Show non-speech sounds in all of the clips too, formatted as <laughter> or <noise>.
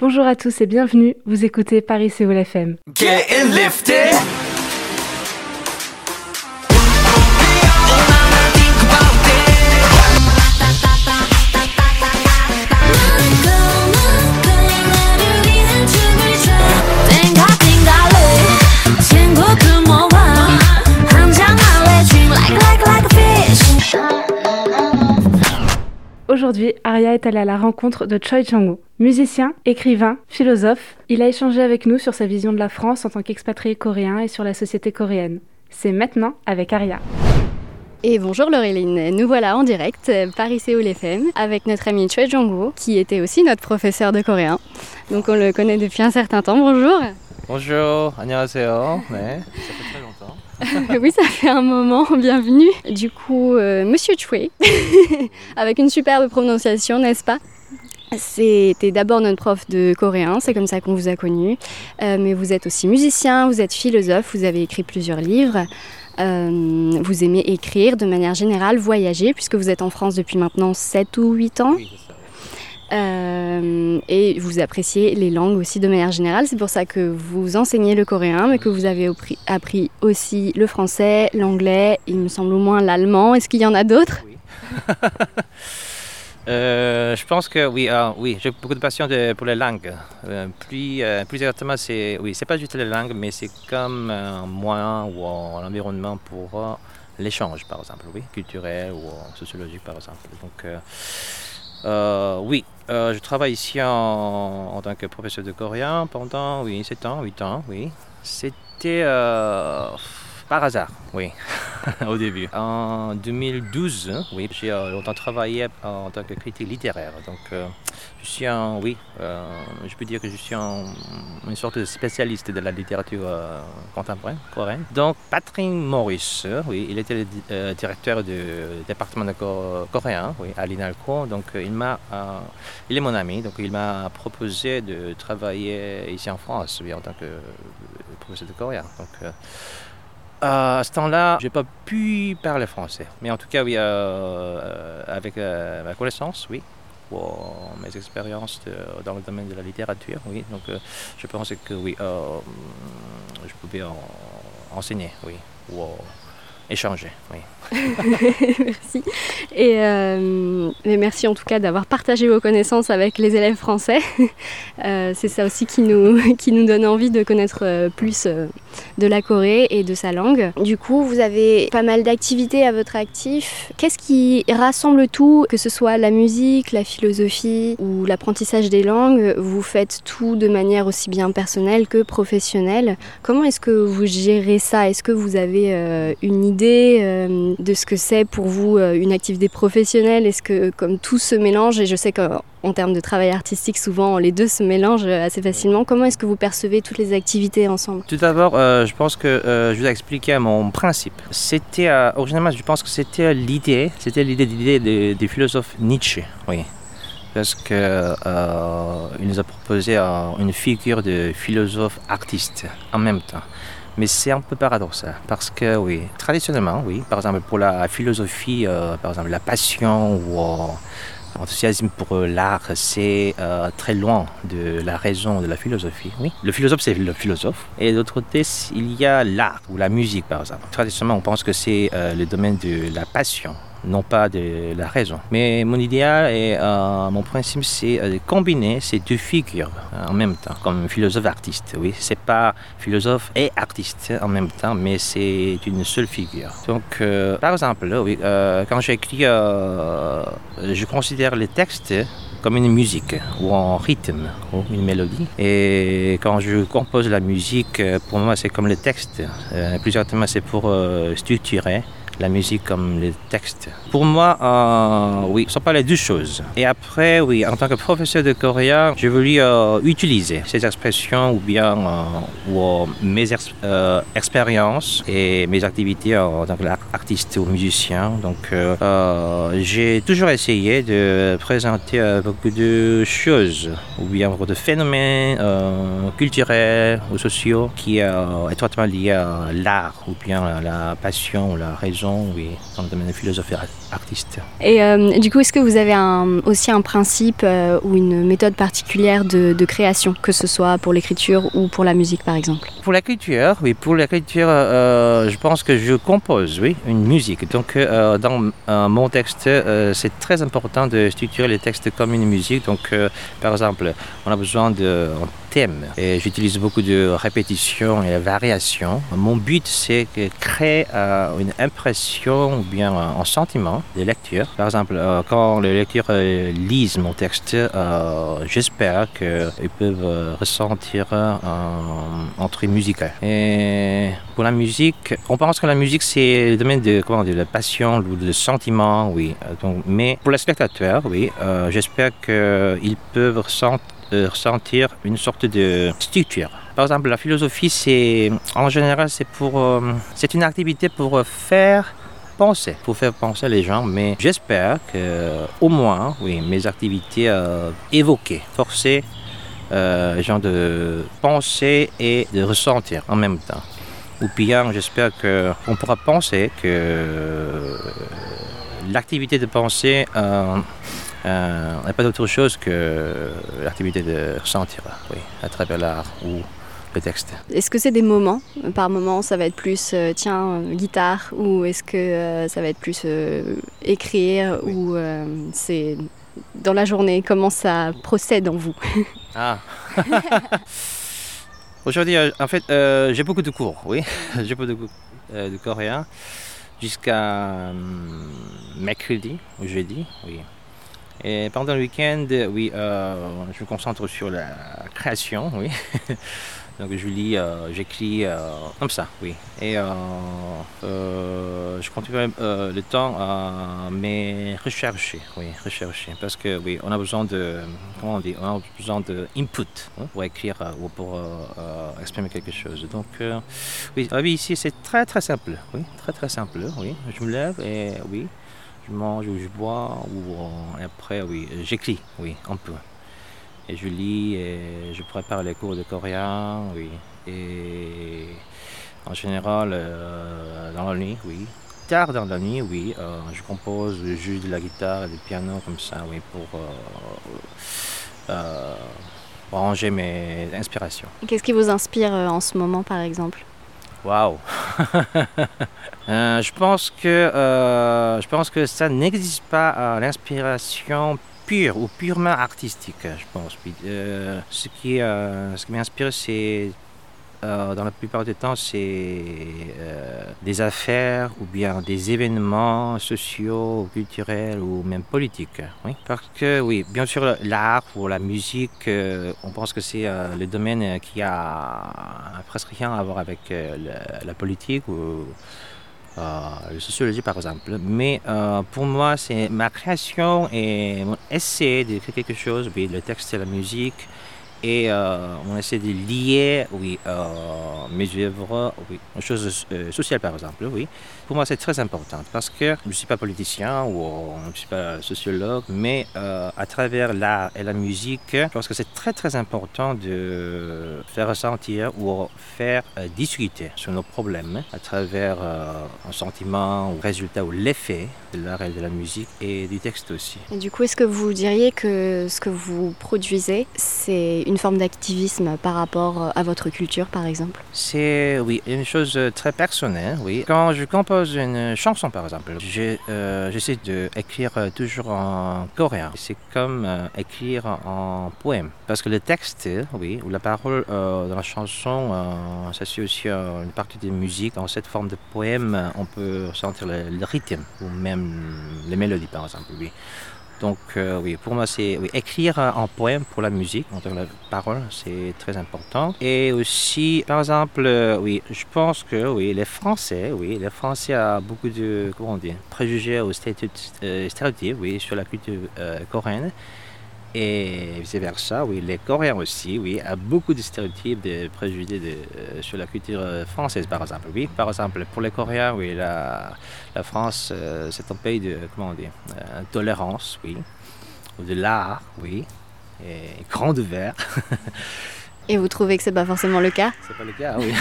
Bonjour à tous et bienvenue, vous écoutez Paris Séoul FM. Aujourd'hui, Aria est allée à la rencontre de Choi Chang-woo. Musicien, écrivain, philosophe, il a échangé avec nous sur sa vision de la France en tant qu'expatrié coréen et sur la société coréenne. C'est maintenant avec Aria. Et bonjour Laureline, nous voilà en direct, Paris Séoul FM, avec notre ami Choi Jong-woo, qui était aussi notre professeur de coréen. Donc on le connaît depuis un certain temps. Bonjour. Bonjour, 안녕하세요. <laughs> 네, <laughs> oui, ça fait un moment, <laughs> bienvenue. Du coup, euh, Monsieur Choi, <laughs> avec une superbe prononciation, n'est-ce pas? C'était d'abord notre prof de coréen, c'est comme ça qu'on vous a connu. Euh, mais vous êtes aussi musicien, vous êtes philosophe, vous avez écrit plusieurs livres. Euh, vous aimez écrire de manière générale, voyager, puisque vous êtes en France depuis maintenant 7 ou 8 ans? Euh, et vous appréciez les langues aussi de manière générale. C'est pour ça que vous enseignez le coréen, mais que vous avez appris- aussi le français, l'anglais, il me semble au moins l'allemand. Est-ce qu'il y en a d'autres? <laughs> Euh, je pense que oui, ah, oui, j'ai beaucoup de passion pour les langues. Euh, plus, euh, plus exactement, c'est oui, pas juste les langues, mais c'est comme un moyen ou un environnement pour euh, l'échange, par exemple, oui, culturel ou euh, sociologique, par exemple. Donc, euh, oui, euh, je travaille ici en, en tant que professeur de coréen pendant oui, 7 ans, 8 ans, oui. C'était euh, par hasard, oui, <laughs> au début. En 2012, hein, oui, j'ai euh, longtemps travaillé en tant que critique littéraire. Donc, euh, je suis un, oui, euh, je peux dire que je suis un- une sorte de spécialiste de la littérature euh, contemporaine coréenne. Donc, Patrick Maurice, oui, il était le di- directeur du département de co- coréen, oui, à l'INALCO. Donc, il m'a, il est mon ami, donc il m'a proposé de travailler ici en France, oui, en tant que professeur de coréen. Donc, euh, à ce temps-là, j'ai pas pu parler français. Mais en tout cas, oui, euh, euh, avec ma connaissance, oui, pour mes expériences dans le domaine de la littérature, oui. Donc, je pense que oui, je pouvais en- enseigner, oui, ou échanger. <laughs> Merci. Et euh, mais merci en tout cas d'avoir partagé vos connaissances avec les élèves français. <laughs> Euh, c'est ça aussi qui nous, <laughs> qui nous donne envie de connaître euh, plus de la Corée et de sa langue. Du coup, vous avez pas mal d'activités à votre actif. Qu'est-ce qui rassemble tout, que ce soit la musique, la philosophie ou l'apprentissage des langues? Vous faites tout de manière aussi bien personnelle que professionnelle. Comment est-ce que vous gérez ça? Est-ce que vous avez une idée euh, de ce que c'est pour vous euh, une activité professionnelle? Est-ce que comme tout se mélange, et je sais qu'en termes de travail artistique, souvent les deux se mélangent euh, assez facilement, comment est-ce que vous percevez toutes les activités ensemble? Tout d'abord, euh, je pense que euh, je vous ai expliqué mon principe. C'était, euh, originalement, je pense que c'était l'idée, c'était l'idée, l'idée de- du philosophe Nietzsche, oui. Parce que euh, il nous a proposé euh, une figure de philosophe artiste en même temps. Mais c'est un peu paradoxal parce que oui, traditionnellement, oui, par exemple pour la philosophie, euh, par exemple la passion ou euh, L'enthousiasme pour euh, l'art, c'est euh, très loin de la raison de la philosophie. Oui. Le philosophe, c'est le philosophe. Et de l'autre côté, il y a l'art ou la musique, par exemple. Traditionnellement, on pense que c'est le domaine de la passion, non pas de la raison. Mais mon idéal et euh, mon principe, c'est euh, de combiner ces deux figures euh, en même temps, comme philosophe-artiste. Oui, c'est pas philosophe et artiste en même temps, mais c'est une seule figure. Donc, par exemple, oui, quand j'écris, je considère les textes comme une musique ou un rythme ou une mélodie. Et quand je compose la musique, pour moi, c'est comme le texte. Plus exactement, c'est pour structurer la musique comme le texte. Pour moi, euh, oui, pas les deux choses. Et après, oui, en tant que professeur de coréen, j'ai voulu euh, utiliser ces expressions ou bien euh, euh, mes euh, expériences et mes activités en tant qu'artiste ou musicien. Donc, j'ai toujours essayé de présenter beaucoup de choses ou bien de phénomènes culturels ou sociaux qui sont étroitement liés à l'art ou bien à la passion ou la raison oui, dans le domaine de philosophie artiste. Et euh, du coup, est-ce que vous avez un, aussi un principe euh, ou une méthode particulière de, de, création, que ce soit pour l'écriture ou pour la musique, par exemple? Pour l'écriture, oui, pour l'écriture, euh, je pense que je compose, oui, une musique. Donc, dans mon texte, c'est très important de structurer les textes comme une musique. Donc, par exemple, on a besoin de et j'utilise beaucoup de répétitions et de variations. Mon but, c'est de créer une impression ou bien un sentiment des lecteurs. Par exemple, euh, quand les lecteurs euh, lisent mon texte, euh, j'espère qu'ils peuvent ressentir un truc musical. Et pour la musique, on pense que la musique c'est le domaine de, comment dire, la passion ou de sentiment, oui. Donc, mais pour les spectateurs, oui, j'espère qu'ils peuvent ressentir une sorte de structure. Par exemple, la philosophie, c'est en général, c'est pour, c'est une activité pour faire penser, pour faire penser les gens, mais j'espère que au moins, oui, mes activités euh, évoquées, forcer euh, les gens de penser et de ressentir en même temps. Ou bien, j'espère qu'on pourra penser que l'activité de penser euh, n'est pas autre chose que l'activité de ressentir, oui, à travers l'art ou texte. Est-ce que c'est des moments Par moment, ça va être plus euh, tiens, euh, guitare, ou est-ce que euh, ça va être plus écrire, ou c'est dans la journée Comment ça procède en vous? <laughs> Ah <laughs> Aujourd'hui, en fait, j'ai beaucoup de cours, oui. <laughs> j'ai beaucoup de cours de coréen jusqu'à mercredi ou jeudi, oui. Et pendant le week-end, oui, je me concentre sur la création, oui. <laughs> Donc je lis, euh, j'écris euh, comme ça, oui. Et euh, je continue le temps à me rechercher, oui, rechercher. Parce que oui, on a besoin de, comment on dit, on a besoin de input hein, pour écrire ou pour exprimer quelque chose. Donc oui, la vie ici c'est très très simple, oui, très très simple, oui. Je me lève et oui, je mange ou je bois ou après oui, j'écris, oui, un peu. Et je lis et je prépare les cours de coréen, oui. Et en général, euh, dans la nuit, oui. Tard dans la nuit, oui. Euh, je compose, joue de la guitare et du piano comme ça, oui, pour, euh, ranger mes inspirations. Qu'est-ce qui vous inspire en ce moment, par exemple? Waouh <laughs> Je pense que je pense que ça n'existe pas l'inspiration pure ou purement artistique, je pense. Euh, euh, ce qui m'inspire, c'est euh, dans la plupart du temps, c'est des affaires ou bien des événements sociaux, culturels ou même politiques. Parce que, oui, bien sûr, l'art ou la musique, on pense que c'est le domaine qui a presque rien à voir avec la, politique ou euh, la sociologie par exemple. Mais euh, pour moi, c'est ma création et mon essai d'écrire quelque chose, oui, le texte et la musique, et euh, on essaie de lier oui, euh, mes œuvres oui, aux choses euh, sociales, par exemple. Oui. Pour moi, c'est très important parce que je ne suis pas politicien ou je ne suis pas sociologue, mais à travers l'art et la musique, je pense que c'est très très important de faire ressentir ou faire discuter sur nos problèmes à travers un sentiment ou résultat ou l'effet de l'art et de la musique et du texte aussi. Du coup, est-ce que vous diriez que ce que vous produisez, c'est une forme d'activisme par rapport euh, à votre culture, par exemple? C'est, oui, une chose euh, très personnelle, oui. Quand je compose une chanson, par exemple, euh, j'essaie d'écrire toujours en coréen. C'est comme écrire en poème. Parce que le texte, oui, ou la parole dans la chanson, ça c'est aussi une partie de musique. Dans cette forme de poème, on peut sentir le, le rythme, ou même les mélodies, par exemple, oui. Donc euh, oui, pour moi c'est écrire en poème pour la musique, entre la parole, c'est très important. Et aussi, par exemple, euh, oui, je pense que oui, les Français, oui, les Français ont beaucoup de comment dire, préjugés ou euh, stéréotypes, oui, sur la culture coréenne. Et vice-versa, oui, les Coréens aussi, oui, a beaucoup de stéréotypes, de préjugés de, euh, sur la culture euh, française, par exemple. Oui, par exemple, pour les Coréens, oui, la, la France, euh, c'est un pays de, comment dire, tolérance, oui, de l'art, oui, et grand ouvert. Et vous trouvez que c'est pas forcément le cas? C'est pas le cas, oui.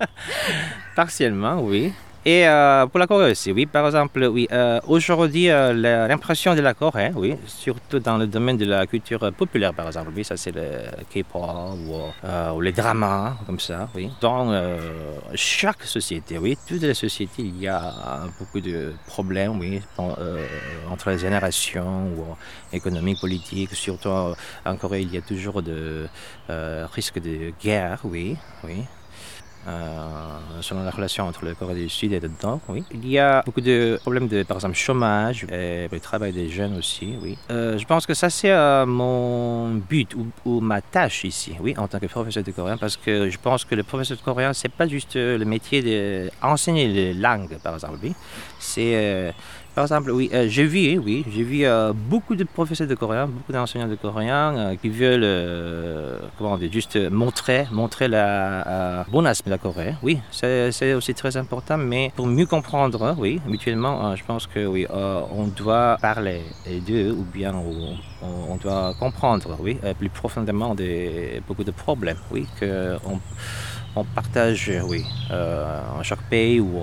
<laughs> Partiellement, oui. Et euh, pour la Corée aussi, oui, par exemple, oui, euh, aujourd'hui, euh, l'impression de la Corée, oui, surtout dans le domaine de la culture populaire, par exemple, oui, ça c'est le K-pop ou, les dramas, comme ça, oui. Dans chaque société, oui, toutes les sociétés, il y a beaucoup de problèmes, oui, entre les générations ou économiques, politiques, surtout en Corée, il y a toujours de risques de guerre, oui, oui. Euh, selon la relation entre le Corée du Sud et Nord, oui. Il y a beaucoup de problèmes de, par exemple, chômage le travail des jeunes aussi, oui. Euh, je pense que ça, c'est euh, mon but ou, ma tâche ici, oui, en tant que professeur de coréen, parce que je pense que le professeur de coréen, c'est pas juste le métier d'enseigner les langues, par exemple, oui. C'est par exemple, oui, euh, j'ai vu, oui, j'ai vu euh, beaucoup de professeurs de coréen, beaucoup d'enseignants de coréen euh, qui veulent, comment juste montrer, montrer la bon aspect de la Corée. Oui, c'est aussi très important, mais pour mieux comprendre, oui, mutuellement, je pense que oui, on doit parler d'eux ou bien on, doit comprendre, oui, plus profondément beaucoup de problèmes, oui, que partage, oui, en chaque pays ou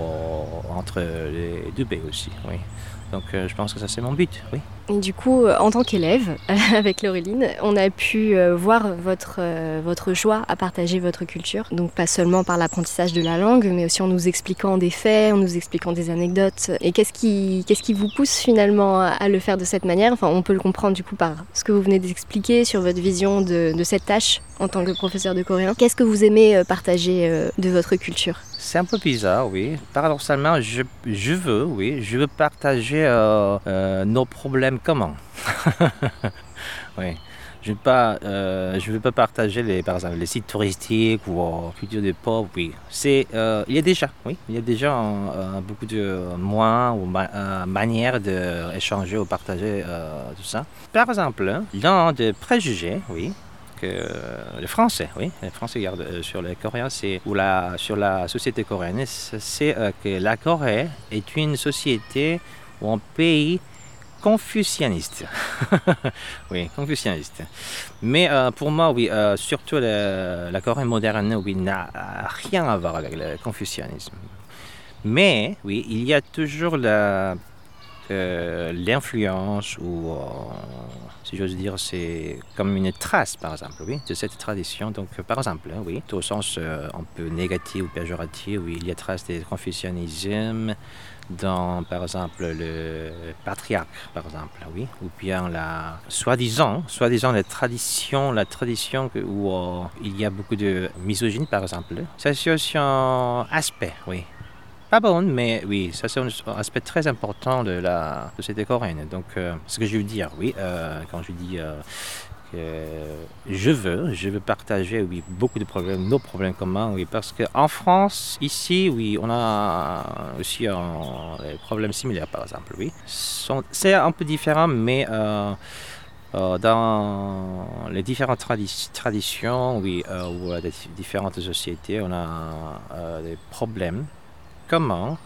entre les deux pays aussi, oui. Donc euh, je pense que ça c'est mon but, oui. Et du coup, euh, en tant qu'élève, <laughs> avec Laureline, on a pu euh, voir votre, votre joie à partager votre culture. Donc pas seulement par l'apprentissage de la langue, mais aussi en nous expliquant des faits, en nous expliquant des anecdotes. Et qu'est-ce qui, qu'est-ce qui vous pousse finalement à le faire de cette manière? Enfin, on peut le comprendre du coup par ce que vous venez d'expliquer sur votre vision de, cette tâche en tant que professeur de coréen. Qu'est-ce que vous aimez partager de votre culture? C'est un peu bizarre, oui. Paradoxalement, je, je veux, oui, je veux partager euh, euh, nos problèmes communs. <laughs> oui. Je ne euh, pas partager les, par exemple, les sites touristiques ou culture des pauvres. Oui, c'est, il y a déjà, oui, il y a déjà beaucoup de moyens ou manières d'échanger ou partager tout ça. Par exemple, l'un des préjugés, oui, le français, oui, les Français gardent euh, sur les Coréens, c'est ou la sur la société coréenne, c'est euh, que la Corée est une société ou un pays confucianiste. <laughs> oui, confucianiste. Mais euh, pour moi, oui, surtout la Corée moderne, oui, n'a rien à voir avec le confucianisme. Mais oui, il y a toujours la l'influence ou, euh, si j'ose dire, c'est comme une trace, par exemple, oui, de cette tradition. Donc, par exemple, hein, oui, au sens euh, un peu négatif ou péjoratif, oui, il y a trace du confucianisme dans, par exemple, le patriarche, par exemple, oui, ou bien la soi-disant, soi-disant la tradition, la tradition où euh, il y a beaucoup de misogynie, par exemple. C'est aussi un aspect, oui, pas bonne, mais oui, ça c'est un aspect très important de la société coréenne. Donc, euh, ce que je veux dire, oui, euh, quand je dis euh, que je veux, je veux partager, oui, beaucoup de problèmes, nos problèmes communs, oui, parce qu'en France, ici, oui, on a aussi des problèmes similaires, par exemple, oui. C'est un peu différent, mais dans les différentes traditions, oui, ou différentes sociétés, on a des problèmes comment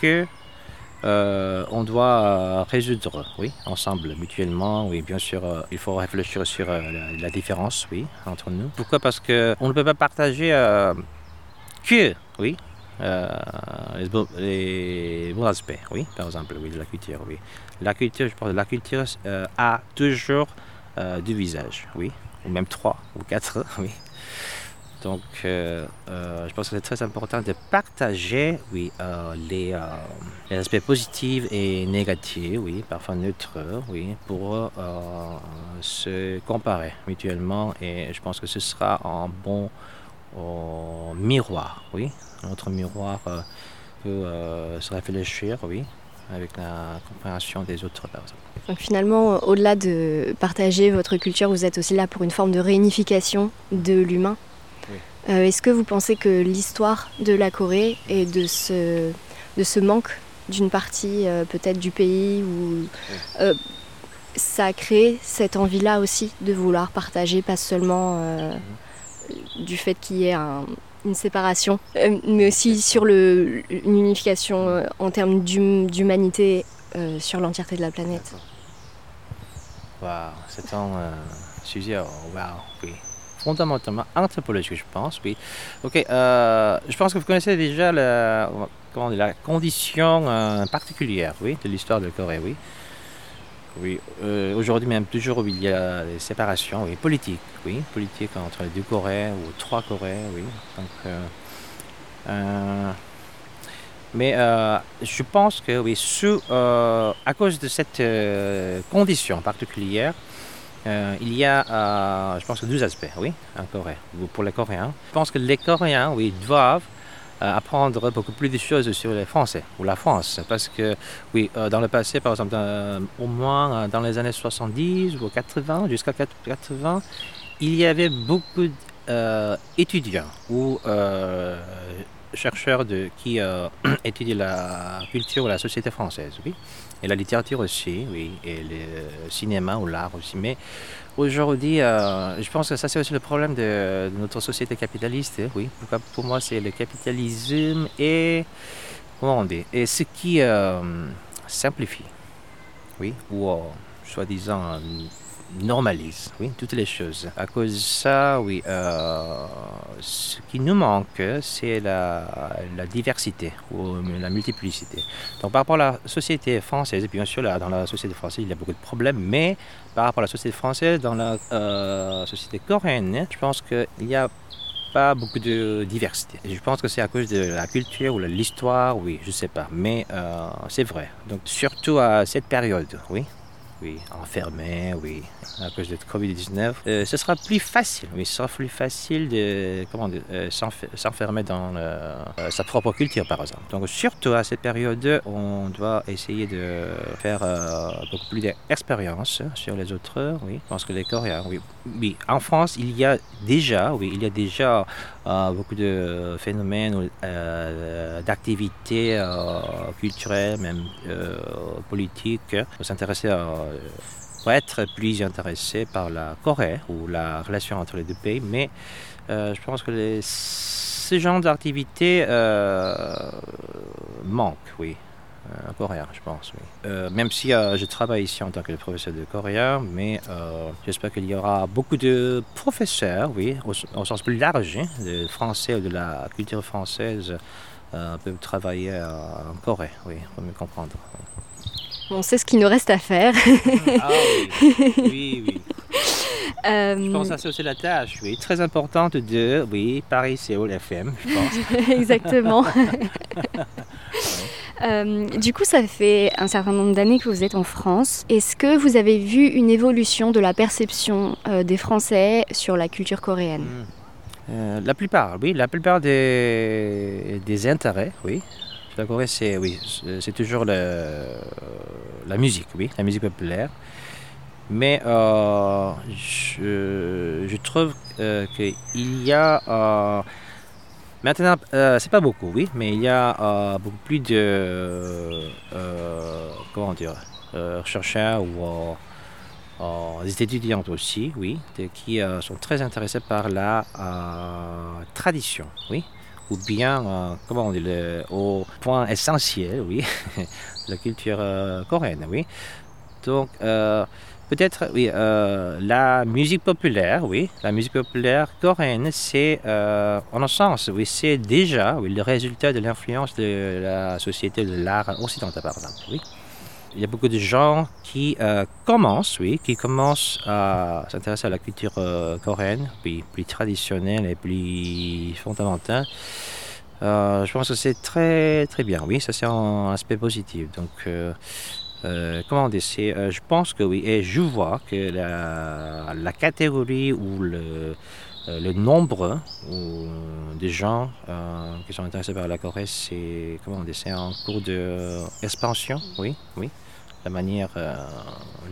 que euh, on doit euh, résoudre, oui, ensemble, mutuellement, oui, bien sûr, euh, il faut réfléchir sur la, différence, oui, entre nous. Pourquoi? Parce que on ne peut pas partager que, oui, les, bons aspects, oui, par exemple, oui, de la culture, oui. La culture, je pense, la culture a toujours deux visages, oui, ou même trois ou quatre, <laughs> oui. Donc, euh, euh, je pense que c'est très important de partager oui, euh, les, aspects positifs et négatifs, oui, parfois neutres, oui, pour se comparer mutuellement. Et je pense que ce sera un bon miroir, oui. Notre miroir peut se réfléchir, oui, avec la compréhension des autres personnes. Donc finalement, au-delà de partager votre culture, vous êtes aussi là pour une forme de réunification de l'humain euh, est-ce que vous pensez que l'histoire de la Corée et de ce, de ce manque d'une partie euh, peut-être du pays ou euh, ça a créé cette envie-là aussi de vouloir partager, pas seulement du fait qu'il y ait une séparation, mais aussi sur le, une unification en termes d'humanité sur l'entièreté de la planète? Wow, c'est un sujet, wow, oui fondamentalement anthropologique, je pense, oui. Ok, je pense que vous connaissez déjà la, condition particulière, oui, de l'histoire de Corée, oui. Oui, aujourd'hui même, toujours il y a des séparations, oui, politiques, oui, politiques entre deux Corées ou trois Corées, oui. Donc, mais euh, je pense que oui, euh, à cause de cette euh, condition particulière, il y a, je pense, deux aspects, oui, en Corée, pour les Coréens. Je pense que les Coréens, oui, doivent apprendre beaucoup plus de choses sur les Français ou la France. Parce que, oui, dans le passé, par exemple, au moins dans les années 70 ou 80, jusqu'à 80, il y avait beaucoup d'étudiants ou chercheur qui euh, <clears throat> étudie la culture ou la société française, oui, et la littérature aussi, oui, et le cinéma ou l'art aussi. Mais aujourd'hui, euh, je pense que ça c'est aussi le problème de, notre société capitaliste, oui. Pour, moi, c'est le capitalisme et comment on et ce qui euh, simplifie, oui, ou soi-disant normalise oui, toutes les choses. À cause de ça, oui, euh, ce qui nous manque, c'est la, la, diversité ou la multiplicité. Donc par rapport à la société française, bien sûr, là, dans la société française, il y a beaucoup de problèmes, mais par rapport à la société française, dans la euh, société coréenne, je pense qu'il n'y a pas beaucoup de diversité. je pense que c'est à cause de la culture ou de l'histoire, oui, je sais pas, mais euh, c'est vrai. Donc surtout à cette période, oui oui, enfermé, oui, à cause de Covid-19, euh, ce sera plus facile, oui, ce sera plus facile de, comment euh, s'enfermer dans euh, sa propre culture, par exemple. Donc, surtout à cette période, on doit essayer de faire beaucoup plus d'expérience sur les autres, oui. Je pense que les Coréens, oui. Oui, en France, il y a déjà, oui, il y a déjà beaucoup de phénomènes, d'activités culturelles, même politiques, pour s'intéresser à pour être plus intéressé par la Corée ou la relation entre les deux pays, mais euh, je pense que les, ce genre d'activité euh, manque, oui. Euh, en coréen, je pense, oui. même si je travaille ici en tant que professeur de coréen, mais j'espère qu'il y aura beaucoup de professeurs, oui, au, sens plus large, hein, de français ou de la culture française, peuvent travailler en Corée, oui, pour mieux comprendre. On sait ce qu'il nous reste à faire. ah oui, <laughs> oui, oui. Euh, je pense que c'est aussi la tâche, oui, très importante de, oui, Paris-Séoul FM, je pense. <laughs> Exactement. <laughs> Euh, du coup, ça fait un certain nombre d'années que vous êtes en France. Est-ce que vous avez vu une évolution de la perception euh, des Français sur la culture coréenne? Hmm. La plupart, oui, la plupart des, des intérêts, oui, la Corée, c'est oui, c'est toujours la musique, oui, la musique populaire. Mais euh, je, trouve euh, qu'il y a euh, maintenant, c'est pas beaucoup, oui, mais il y a beaucoup plus de comment dire, chercheurs ou des étudiantes aussi, oui, qui sont très intéressés par la tradition, oui ou bien, euh, comment on dit, au point essentiel, oui, <laughs> la culture euh, coréenne, oui. Donc, euh, peut-être, oui, la musique populaire, oui, la musique populaire coréenne, c'est, en un sens, oui, c'est déjà oui, le résultat de l'influence de la société de l'art occidental, par exemple, oui il y a beaucoup de gens qui euh, commencent, oui, qui commencent à s'intéresser à la culture euh, coréenne, plus traditionnelle et plus fondamentale. Euh, je pense que c'est très très bien, oui, ça c'est un aspect positif. Donc, comment dire, je pense que oui, et je vois que la, catégorie ou le, le nombre des gens qui sont intéressés par la Corée, c'est comment dire, c'est en cours d'expansion, oui, oui de manière euh,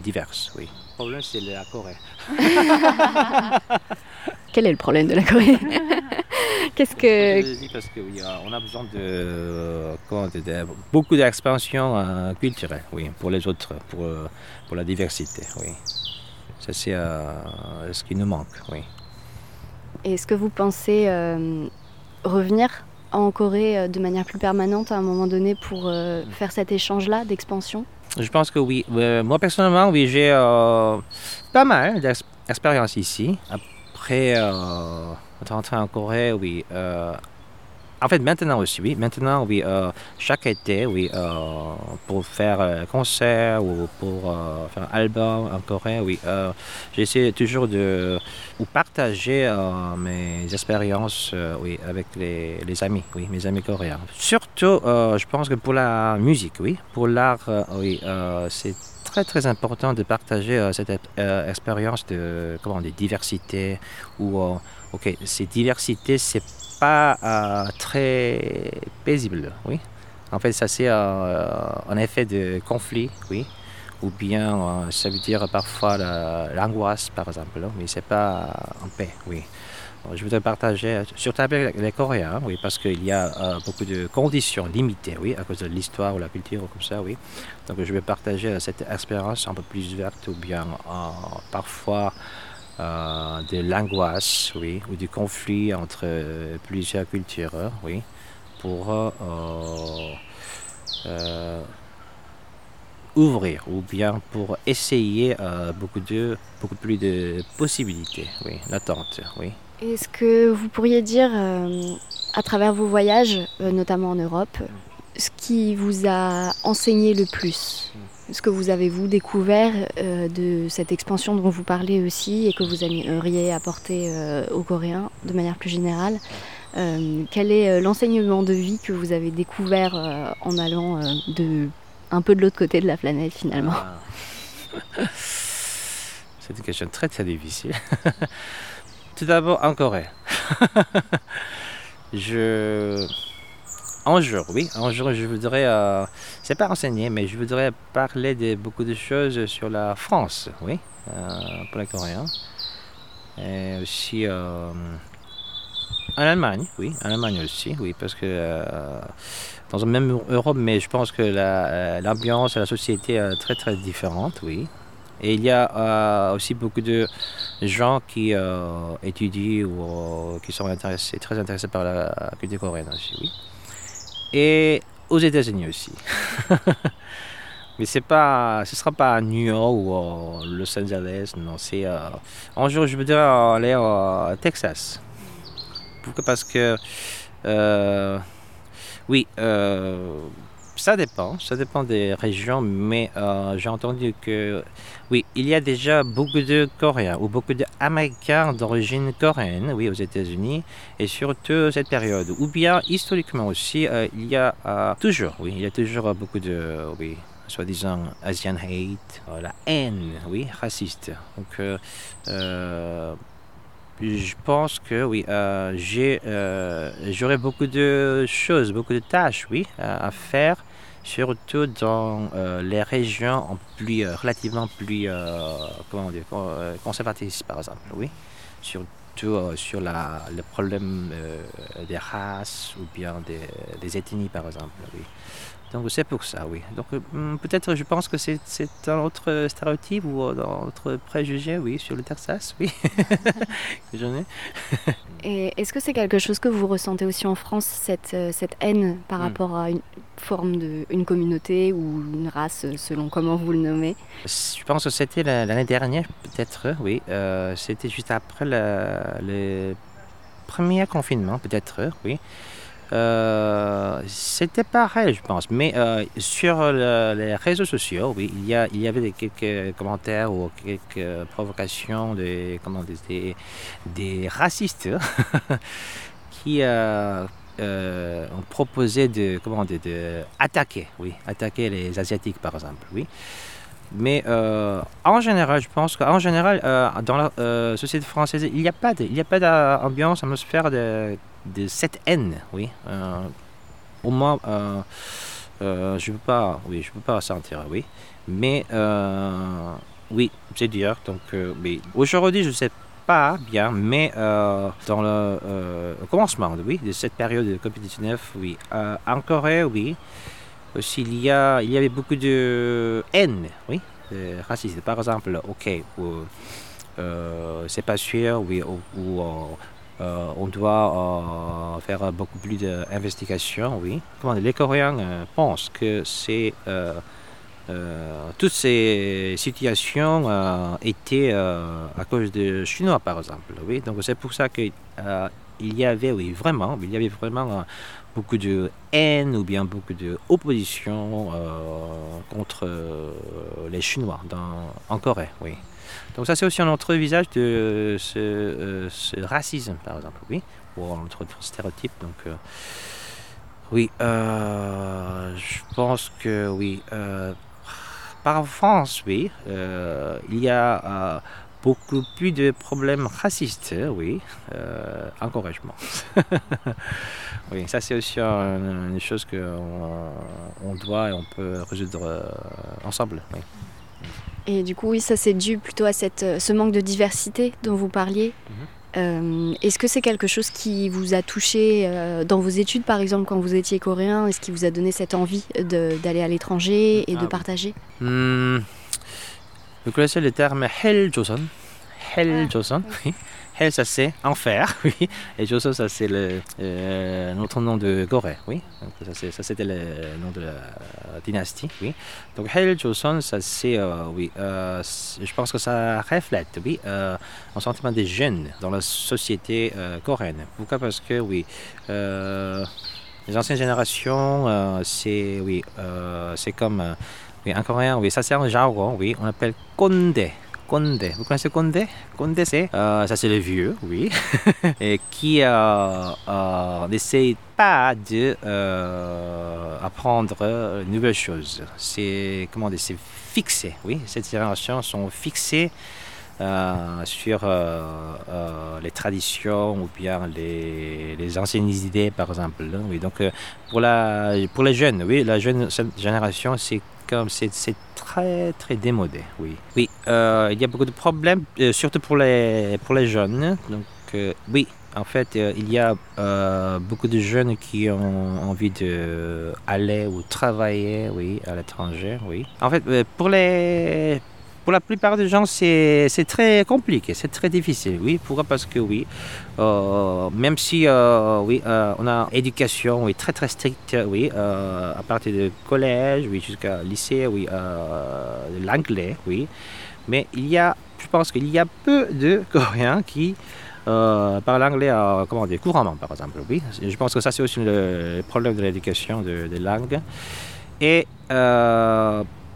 diverse, oui. Le problème, c'est la Corée. <laughs> Quel est le problème de la Corée? <laughs> Qu'est-ce que... Je parce qu'on a besoin de, de beaucoup d'expansion euh, culturelle, oui, pour les autres, pour, euh, pour la diversité, oui. Ça, c'est ce qui nous manque, oui. Est-ce que vous pensez revenir en Corée de manière plus permanente à un moment donné pour faire cet échange-là d'expansion? Je pense que oui. Euh, moi, personnellement, oui, j'ai euh, pas mal d'expérience ici. après, euh, rentrer en Corée, oui. Euh, en fait, maintenant aussi, oui. Maintenant, oui, euh, chaque été, oui, euh, pour faire un concert ou pour euh, faire un album en Corée, oui, j'essaie toujours de ou partager mes expériences, oui, avec les, amis, oui, mes amis coréens. Surtout, je pense que pour la musique, oui, pour l'art, oui, c'est très très important de partager cette expérience de comment de diversité ou ok ces diversités c'est pas euh, très paisible, oui. En fait, ça c'est euh, un effet de conflit, oui. Ou bien euh, ça veut dire parfois l'angoisse, par exemple, mais c'est pas en paix, oui. Je voudrais partager, surtout avec les Coréens, oui, parce qu'il y a beaucoup de conditions limitées, oui, à cause de l'histoire ou la culture, comme ça, oui. Donc je vais partager cette expérience un peu plus verte ou bien parfois euh, de l'angoisse, oui, ou du conflit entre plusieurs cultures, oui, pour euh, euh, ouvrir ou bien pour essayer beaucoup, de, beaucoup plus de possibilités, oui, l'attente, oui. Est-ce que vous pourriez dire, à travers vos voyages, notamment en Europe, ce qui vous a enseigné le plus? Ce que vous avez, vous, découvert euh, de cette expansion dont vous parlez aussi et que vous aimeriez apporter euh, aux Coréens de manière plus générale euh, Quel est l'enseignement de vie que vous avez découvert en allant de, un peu de l'autre côté de la planète finalement? Ah. C'est une question très très difficile. <laughs> Tout d'abord en Corée. <laughs> je un jour, oui, un jour je voudrais, euh, c'est pas enseigner, mais je voudrais parler de beaucoup de choses sur la France, oui, euh, pour les Coréens. Et aussi euh, en Allemagne, oui, en Allemagne aussi, oui, parce que euh, dans la même Europe, mais je pense que l'ambiance et la société est très très différente, oui. Et il y a aussi beaucoup de gens qui étudient ou qui sont intéressés, très intéressés par la culture coréenne aussi, oui et aux États-Unis aussi. <laughs> Mais c'est pas, ce sera pas à New York ou à Los Angeles, non, c'est euh, un jour je voudrais aller au Texas. Pourquoi? Parce que euh, oui, euh, ça dépend, ça dépend des régions, mais euh, j'ai entendu que oui, il y a déjà beaucoup de Coréens ou beaucoup d'Américains d'origine coréenne, oui, aux États-Unis, et surtout cette période. Ou bien historiquement aussi, euh, il y a euh, toujours, oui, il y a toujours beaucoup de, oui, soi-disant Asian hate, la haine, oui, raciste. Donc, je pense que oui, j'ai, j'aurais beaucoup de choses, beaucoup de tâches, oui, à faire surtout dans euh, les régions plus, euh, relativement plus euh, conservatrices, par exemple, oui. Surtout sur la, le problème des races ou bien des, des ethnies, par exemple, oui. Donc c'est pour ça, oui. Donc hmm, peut-être je pense que c'est un autre stéréotype ou un autre préjugé, oui, sur le Texas, oui, <laughs> que j'en ai. <laughs> Et est-ce que c'est quelque chose que vous ressentez aussi en France, cette, cette haine par hmm. rapport à une forme de une communauté ou une race, selon comment vous le nommez? Je pense que c'était l'année dernière, peut-être, oui. Euh, c'était juste après le premier confinement, peut-être, oui. Euh, c'était pareil, je pense. Mais euh, sur les réseaux sociaux, oui, il y, a, il y avait quelques commentaires ou quelques provocations des, comment, des, des racistes <laughs> qui euh, ont proposé de, comment, de, de, oui, attaquer les Asiatiques, par exemple, oui. Mais en général, je pense qu'en général, dans la société française, il n'y a pas d'ambiance, atmosphère de de cette haine, oui. Euh, au moins, euh, euh, je ne peux pas, oui, je peux pas sentir, oui. Mais oui, c'est dur. Donc, oui. aujourd'hui, je ne sais pas bien, mais dans le, commencement, oui, de cette période de Covid-19, oui, en Corée, oui, aussi il y a, il y avait beaucoup de haine, oui, raciste. Par exemple, ok, c'est pas sûr, oui, ou euh, on doit euh, faire beaucoup plus d'investigations, oui. les Coréens euh, pensent que c'est toutes ces situations étaient à cause de Chinois, par exemple. Oui, donc c'est pour ça qu'il y avait, oui, vraiment, il y avait vraiment beaucoup de haine ou bien beaucoup d'opposition contre les Chinois dans, en Corée, oui. Donc ça c'est aussi un autre visage de ce, ce racisme, par exemple, oui, ou un autre stéréotype. Donc oui, euh, je pense que oui. Euh, par France, oui, euh, il y a beaucoup plus de problèmes racistes, oui, encouragement. <laughs> oui, ça c'est aussi une, chose qu'on on doit et on peut résoudre ensemble. Et du coup, oui, ça c'est dû plutôt à cette, ce manque de diversité dont vous parliez. Mhm. Euh, est-ce que c'est quelque chose qui vous a touché euh, dans vos études, par exemple, quand vous étiez coréen? Est-ce qui vous a donné cette envie d'aller à l'étranger et de ah partager? hmm. Vous connaissez le terme Hell Joseon Joseon, oui. Ça c'est enfer, <laughs> oui. Et Joseon, ça c'est le, euh, notre nom de Corée, oui. ça c'était le nom de la dynastie, oui. Donc Hell Joseon, ça c'est, euh, oui, euh, je pense que ça reflète, oui, un sentiment des jeunes dans la société coréenne. Pourquoi? Parce que, oui, les anciennes générations, c'est, oui, c'est comme, oui, en coréen, oui, ça c'est un jargon, oui, on appelle konde. Condé. Vous connaissez Condé? Condé, c'est euh, ça, c'est le vieux, oui, <laughs> et qui euh, euh, n'essaye pas de apprendre de nouvelles choses. C'est comment c'est fixé, oui. Cette génération sont fixées sur les traditions ou bien les, les, anciennes idées, par exemple. Oui, donc pour, la, pour les jeunes, oui, la jeune génération, c'est comme c'est très très démodé, oui. Oui, euh, il y a beaucoup de problèmes, euh, surtout pour les, pour les jeunes. Donc euh, oui, en fait, il y a beaucoup de jeunes qui ont envie d'aller ou travailler, oui, à l'étranger, oui. En fait, pour les pour la plupart des gens, c'est très compliqué, c'est très difficile. Oui, pourquoi? Parce que oui, euh, même si euh, oui, euh, on a éducation oui, très très stricte, oui, à partir du collège, oui, jusqu'à lycée, oui, l'anglais, oui. Mais il y a, je pense qu'il y a peu de <laughs> Coréens qui parlent anglais comment couramment, par exemple. Oui, je pense que ça c'est aussi le problème de l'éducation des de langues. Et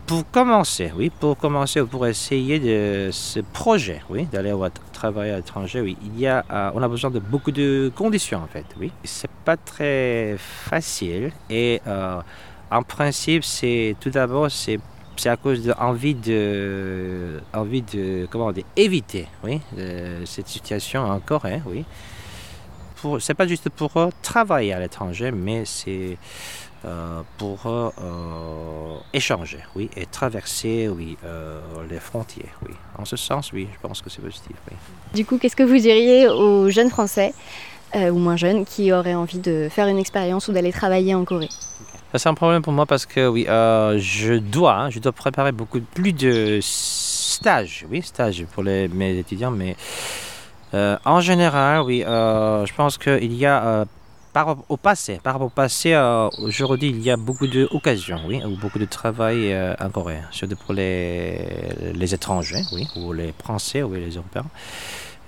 pour commencer, oui, pour commencer, pour essayer de ce projet, oui, d'aller travailler à l'étranger, oui, il y a, euh, on a besoin de beaucoup de conditions en fait, oui. C'est pas très facile et euh, en principe, c'est tout d'abord c'est c'est à cause de envie de envie de comment éviter, oui, cette situation en Corée, oui. Pour c'est pas juste pour travailler à l'étranger, mais c'est euh, pour euh, échanger, oui, et traverser, oui, euh, les frontières, oui. En ce sens, oui, je pense que c'est positif. Du coup, qu'est-ce que vous diriez aux jeunes Français ou moins jeunes qui auraient envie de faire une expérience ou d'aller travailler en Corée? C'est un problème pour moi parce que oui, je dois, hein, je dois préparer beaucoup plus de stages, oui, stages pour les, mes étudiants, mais en général, oui, je pense qu'il y a par au passé, par rapport au passé, euh, aujourd'hui, il y a beaucoup d'occasions, oui, ou beaucoup de travail euh, en Corée, surtout pour les, les étrangers, oui, ou les Français, ou les Européens.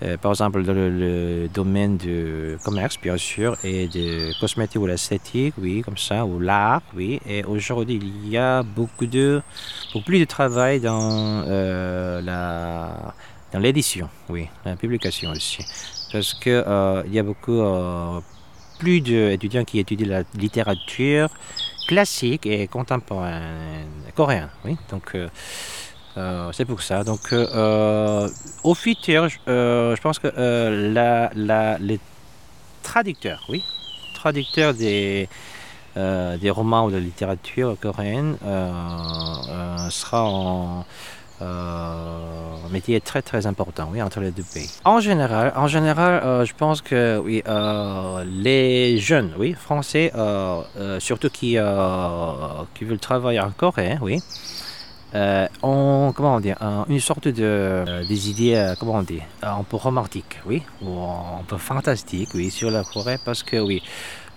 Euh, par exemple, dans le, domaine du commerce, bien sûr, et de cosmétique ou l'esthétique, oui, comme ça, ou l'art, oui. Et aujourd'hui, il y a beaucoup de, beaucoup plus de travail dans la, dans l'édition, oui, la publication aussi, parce que il y a beaucoup plus d'étudiants qui étudient la littérature classique et contemporaine coréenne. Oui, donc euh, euh, c'est pour ça. Donc euh, au futur, je pense que la, la, les traducteurs, oui, traducteurs des des romans ou de la littérature coréenne sera en euh, métier très très important oui, entre les deux pays. En général, en général euh, je pense que oui, euh, les jeunes oui, français, euh, surtout qui, qui veulent travailler en Corée, oui, ont comment dire, une sorte de des idées comment on dit, un peu romantiques, oui, ou un peu fantastiques, oui, sur la Corée, parce que oui,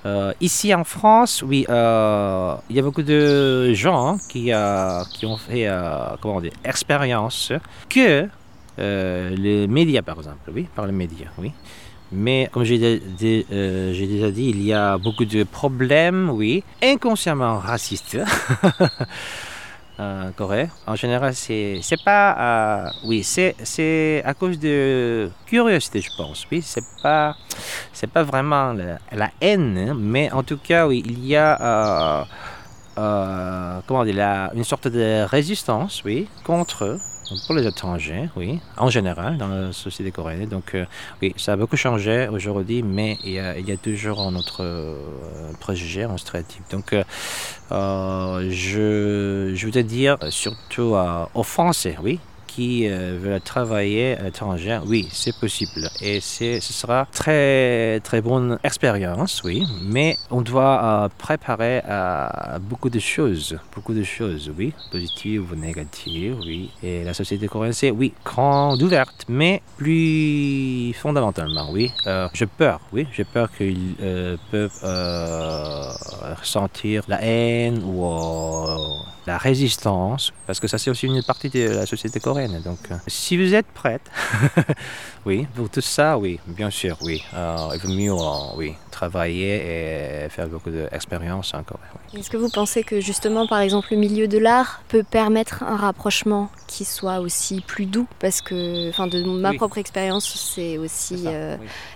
Euh, ici en France, oui, euh, il y a beaucoup de gens qui, euh, qui ont fait, comment expérience que les médias, par exemple, oui, par les médias, oui. Mais comme j'ai déjà dit, il y a beaucoup de problèmes, oui, inconsciemment racistes. <laughs> en Corée. En général, c'est c'est pas euh, oui, c'est c'est à cause de curiosité, je pense. Oui, c'est pas c'est pas vraiment la, haine, hein, mais en tout cas, oui, il y a euh, euh, comment dire, une sorte de résistance, oui, contre pour les étrangers, oui, en général, dans la société coréenne. Donc, euh, oui, ça a beaucoup changé aujourd'hui, mais il y, a, il y a toujours un autre euh, préjugé, un stéréotype. Donc, euh, je, je voudrais dire, surtout aux Français, oui, qui euh, veulent travailler à l'étranger, oui, c'est possible. Et ce sera très, très bonne expérience, oui. Mais on doit euh, préparer à beaucoup de choses, beaucoup de choses, oui, positives ou négatives, oui. Et la société coréenne, c'est, oui, grande ouverte, mais plus fondamentalement, oui. Euh, j'ai peur, oui, j'ai peur qu'ils peuvent ressentir la haine ou la résistance, parce que ça c'est aussi une partie de la société coréenne. Donc, euh, si vous êtes prête, <laughs> oui, pour tout ça, oui, bien sûr, oui. Euh, il vaut mieux, euh, oui, travailler et faire beaucoup d'expériences encore. Est-ce que vous pensez que justement, par exemple, le milieu de l'art peut permettre un rapprochement qui soit aussi plus doux? Parce que, enfin, de ma propre expérience, c'est aussi,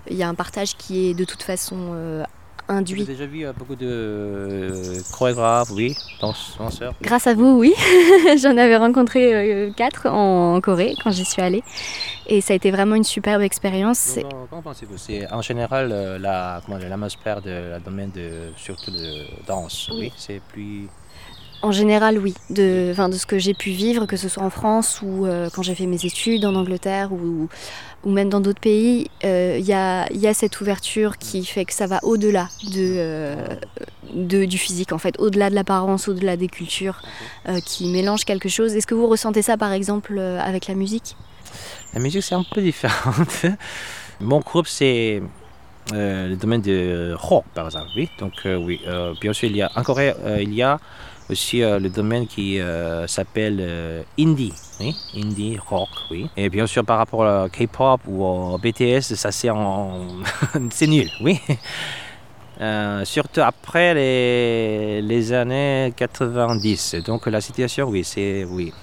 il y a un partage qui est de toute façon induit. J'ai déjà vu euh, beaucoup de euh, chorégraphes, oui, danseurs. Grâce à vous, oui. <laughs> J'en avais rencontré euh, quatre en, Corée quand j'y suis allée. Et ça a été vraiment une superbe expérience. Comment pensez-vous? C'est en général la, l'atmosphère de la domaine de, surtout de danse, oui, c'est plus en général, oui. De, de ce que j'ai pu vivre, que ce soit en France ou euh, quand j'ai fait mes études en Angleterre ou, même dans d'autres pays, euh, il y, a, cette ouverture qui fait que ça va au-delà euh, de, du physique, en fait, au-delà de l'apparence, au-delà des cultures, qui mélangent quelque chose. Est-ce que vous ressentez ça, par exemple, avec la musique? La musique, c'est un peu différent. <laughs> Mon groupe, c'est le domaine de rock, par exemple. Donc oui, il y a, en Corée, il y a aussi euh, le domaine qui euh, s'appelle euh, indie, indie rock, oui. Et bien sûr par rapport à K-pop ou au BTS, ça <laughs> c'est nul, oui. <laughs> surtout après les, les, années 90. Donc la situation, oui, c'est oui,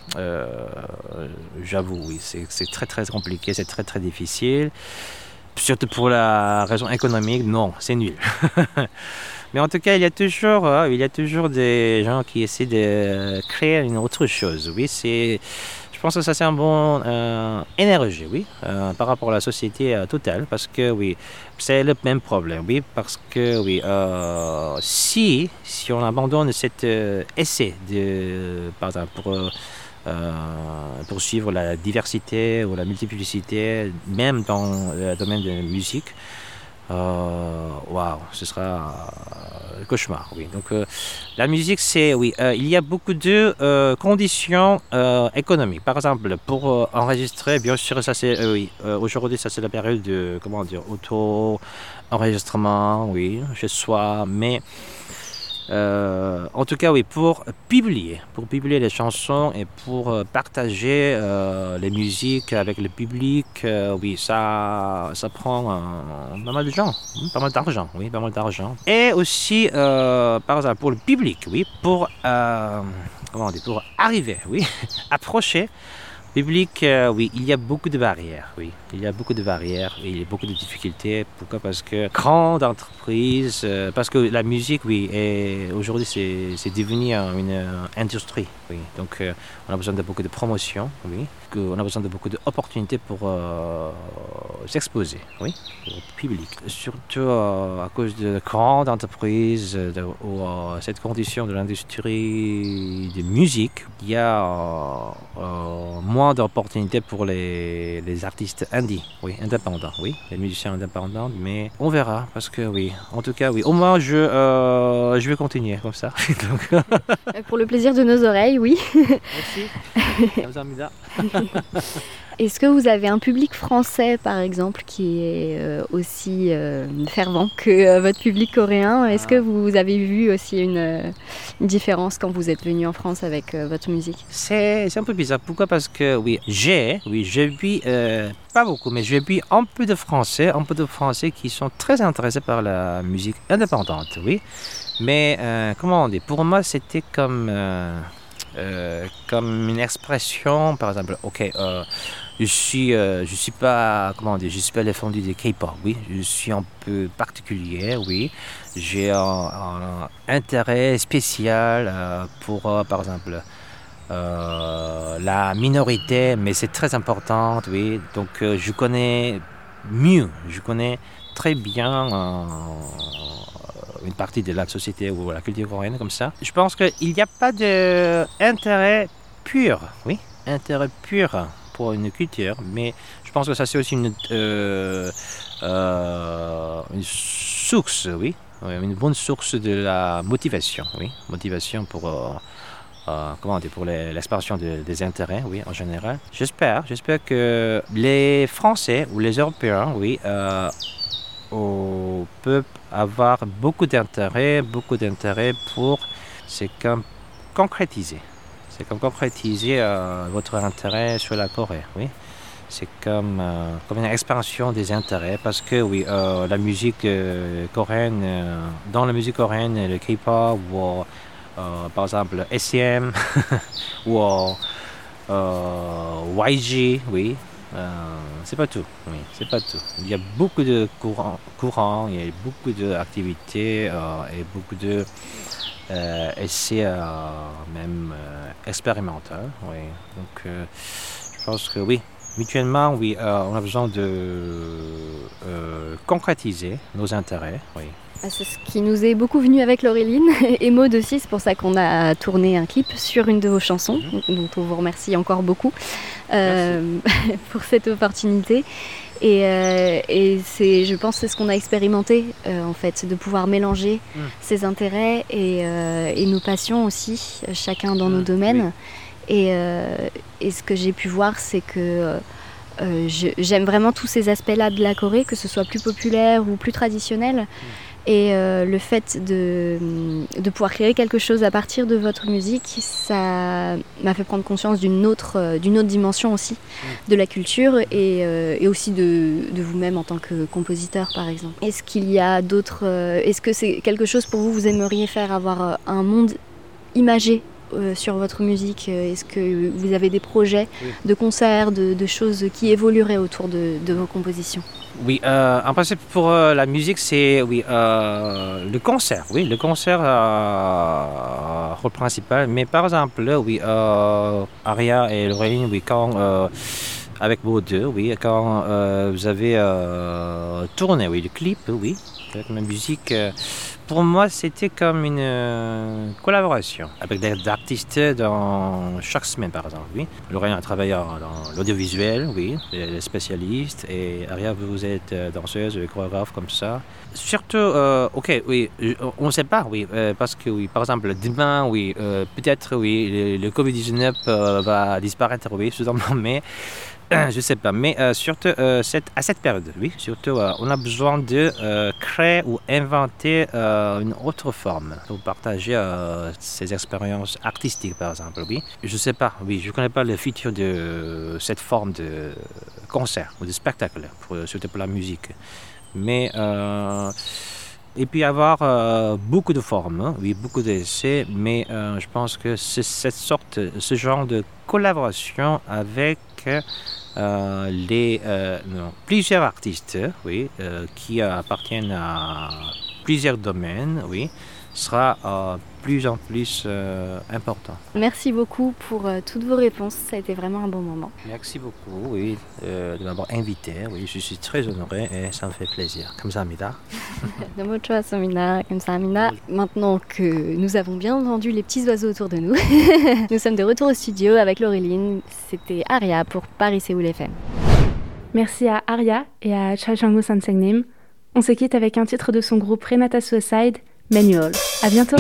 j'avoue, oui, c'est très très compliqué, c'est très très difficile. Surtout pour la raison économique, non, c'est nul. <laughs> Mais en tout cas, il y a toujours, euh, il y a toujours des gens qui essaient de créer une autre chose. Oui, c'est, je pense que ça c'est un bon euh, énergie, oui, euh, par rapport à la société totale, parce que oui, c'est le même problème, oui, parce que oui, si si on abandonne cet essai de, par exemple, pour poursuivre la diversité ou la multiplicité, même dans le domaine de la musique, euh, waouh, ce sera un cauchemar. Oui. Donc euh, la musique, c'est oui, euh, il y a beaucoup de conditions économiques. Par exemple, pour enregistrer, bien sûr, ça c'est oui. Aujourd'hui, ça c'est la période de comment dire auto enregistrement, oui, chez soi, mais euh, en tout cas, oui, pour publier, pour publier les chansons et pour euh, partager euh, les musiques avec le public, oui, ça, ça prend pas mal de gens, hein, pas mal d'argent, oui, pas mal d'argent. Et aussi, par exemple, pour le public, oui, pour, comment pour arriver, oui, <laughs> approcher Public, euh, oui, il y a beaucoup de barrières, oui. Il y a beaucoup de barrières, il y a beaucoup de difficultés. Pourquoi? Parce que grande entreprise, euh, parce que la musique, oui, aujourd'hui c'est devenu une industrie, oui. Donc euh, on a besoin de beaucoup de promotion, oui. On a besoin de beaucoup d'opportunités pour s'exposer, oui, au public. Surtout à cause de grandes entreprises, de, cette condition de l'industrie de musique, il y a moins d'opportunités pour les, artistes indie, oui, indépendants, oui, les musiciens indépendants, mais on verra parce que oui, en tout cas oui, au moins je, euh, je vais continuer comme ça. <laughs> pour le plaisir de nos oreilles, oui. Merci. <laughs> <laughs> Est-ce que vous avez un public français, par exemple, qui est euh, aussi euh, fervent que euh, votre public coréen? Est-ce que vous avez vu aussi une, différence quand vous êtes venu en France avec votre musique? C'est un peu bizarre. Pourquoi? Parce que oui, j'ai, oui, je vis pas beaucoup, mais je vis un peu de Français, un peu de Français qui sont très intéressés par la musique indépendante, oui. Mais comment on dit? Pour moi, c'était comme comme une expression, par exemple, ok, je suis, euh, je suis pas, comment dire, je suis pas défendu des K-pop, oui. Je suis un peu particulier, oui. J'ai un, intérêt spécial euh, pour, euh, par exemple, la minorité, mais c'est très important, oui. Donc je connais mieux, je connais très bien une partie de la société ou la culture coréenne comme ça. Je pense qu'il n'y a pas d'intérêt pur, oui, intérêt pur pour une culture, mais je pense que ça c'est aussi une, euh, euh, source, oui, une bonne source de la motivation, oui, motivation pour euh, comment dire, pour l'expansion des intérêts, oui, en général. J'espère, j'espère que les Français ou les Européens, oui, peuvent avoir beaucoup d'intérêt, beaucoup d'intérêt pour, c'est comme concrétiser c'est comme concrétiser euh, votre intérêt sur la Corée. C'est comme, euh, comme une expansion des intérêts parce que oui, euh, la musique coréenne, dans la musique coréenne, le K-pop ou par exemple SCM <laughs> ou YG, oui, c'est pas tout. Oui, c'est pas tout. Il y a beaucoup de courants, courant, il y a beaucoup d'activités et beaucoup de euh, euh, même euh, expérimental. Oui. Donc, je pense que oui, mutuellement, oui, on a besoin de concrétiser nos intérêts. Oui. Ah, c'est ce qui nous est beaucoup venu avec Laureline <laughs> et Maud aussi, c'est pour ça qu'on a tourné un clip sur une de vos chansons, mhm. dont on vous remercie encore beaucoup <laughs> pour cette opportunité. Euh, et, c'est, je pense, c'est ce qu'on a expérimenté euh, en fait, de pouvoir mélanger mm. ses intérêts euh, et, nos passions aussi, chacun dans nos mm. domaines. Et, ce que j'ai pu voir, c'est que j'aime vraiment tous ces aspects-là de la Corée, que ce soit plus populaire ou plus traditionnel. Et euh, le fait de, de, pouvoir créer quelque chose à partir de votre musique, ça m'a fait prendre conscience d'une autre, euh, d'une autre dimension aussi mm. de la culture et, euh, et aussi de, de vous-même en tant que compositeur par exemple. Est-ce qu'il y a d'autres... Est-ce que c'est quelque chose pour vous, vous aimeriez faire avoir un monde imagé sur votre musique Est-ce que vous avez des projets de concerts, de, de, choses qui évolueraient autour de, de vos compositions? Oui, euh, en principe pour euh, la musique, c'est oui, euh, le concert. Oui, le concert euh, rôle principal. Mais par exemple, oui, Aria et Lorraine, oui, quand avec vos deux, oui, quand vous avez tourné, oui, le clip, oui, avec ma musique pour moi, c'était comme une euh, collaboration avec des artistes dans chaque semaine, par exemple. Oui. Lorraine a travaillé dans l'audiovisuel, oui, les spécialistes, et Aria, vous êtes euh, danseuse, chorégraphe, comme ça. Surtout, euh, ok, oui, on ne sait pas, oui, parce que, oui, par exemple, demain, oui, peut-être, oui, le, le Covid-19 va disparaître, oui, mais <clears throat> je sais pas, mais euh, surtout euh, à cette période, oui, surtout euh, on a besoin de créer ou inventer une autre forme pour partager ces expériences artistiques, par exemple, oui. Je sais pas, oui, je connais pas le futur de cette forme de concert ou de spectacle, pour, surtout pour la musique, mais et puis avoir beaucoup de formes, hein, oui, beaucoup d'essais, mais je pense que c'est cette sorte, ce genre de collaboration avec les, euh, plusieurs artistes oui, euh, qui appartiennent à plusieurs domaines oui, sera plus en plus euh, important. Merci beaucoup pour euh, toutes vos réponses. Ça a été vraiment un bon moment. Merci beaucoup oui, euh, de m'avoir invité. Oui, je suis très honoré et ça me fait plaisir. Comme ça, Amida. <laughs> Maintenant que nous avons bien entendu les petits oiseaux autour de nous, <laughs> nous sommes de retour au studio avec Laureline. C'était Aria pour Paris Séoul FM. Merci à Aria et à Cha Changu Sansengnim. On se quitte avec un titre de son groupe Renata Suicide, Manual. À bientôt!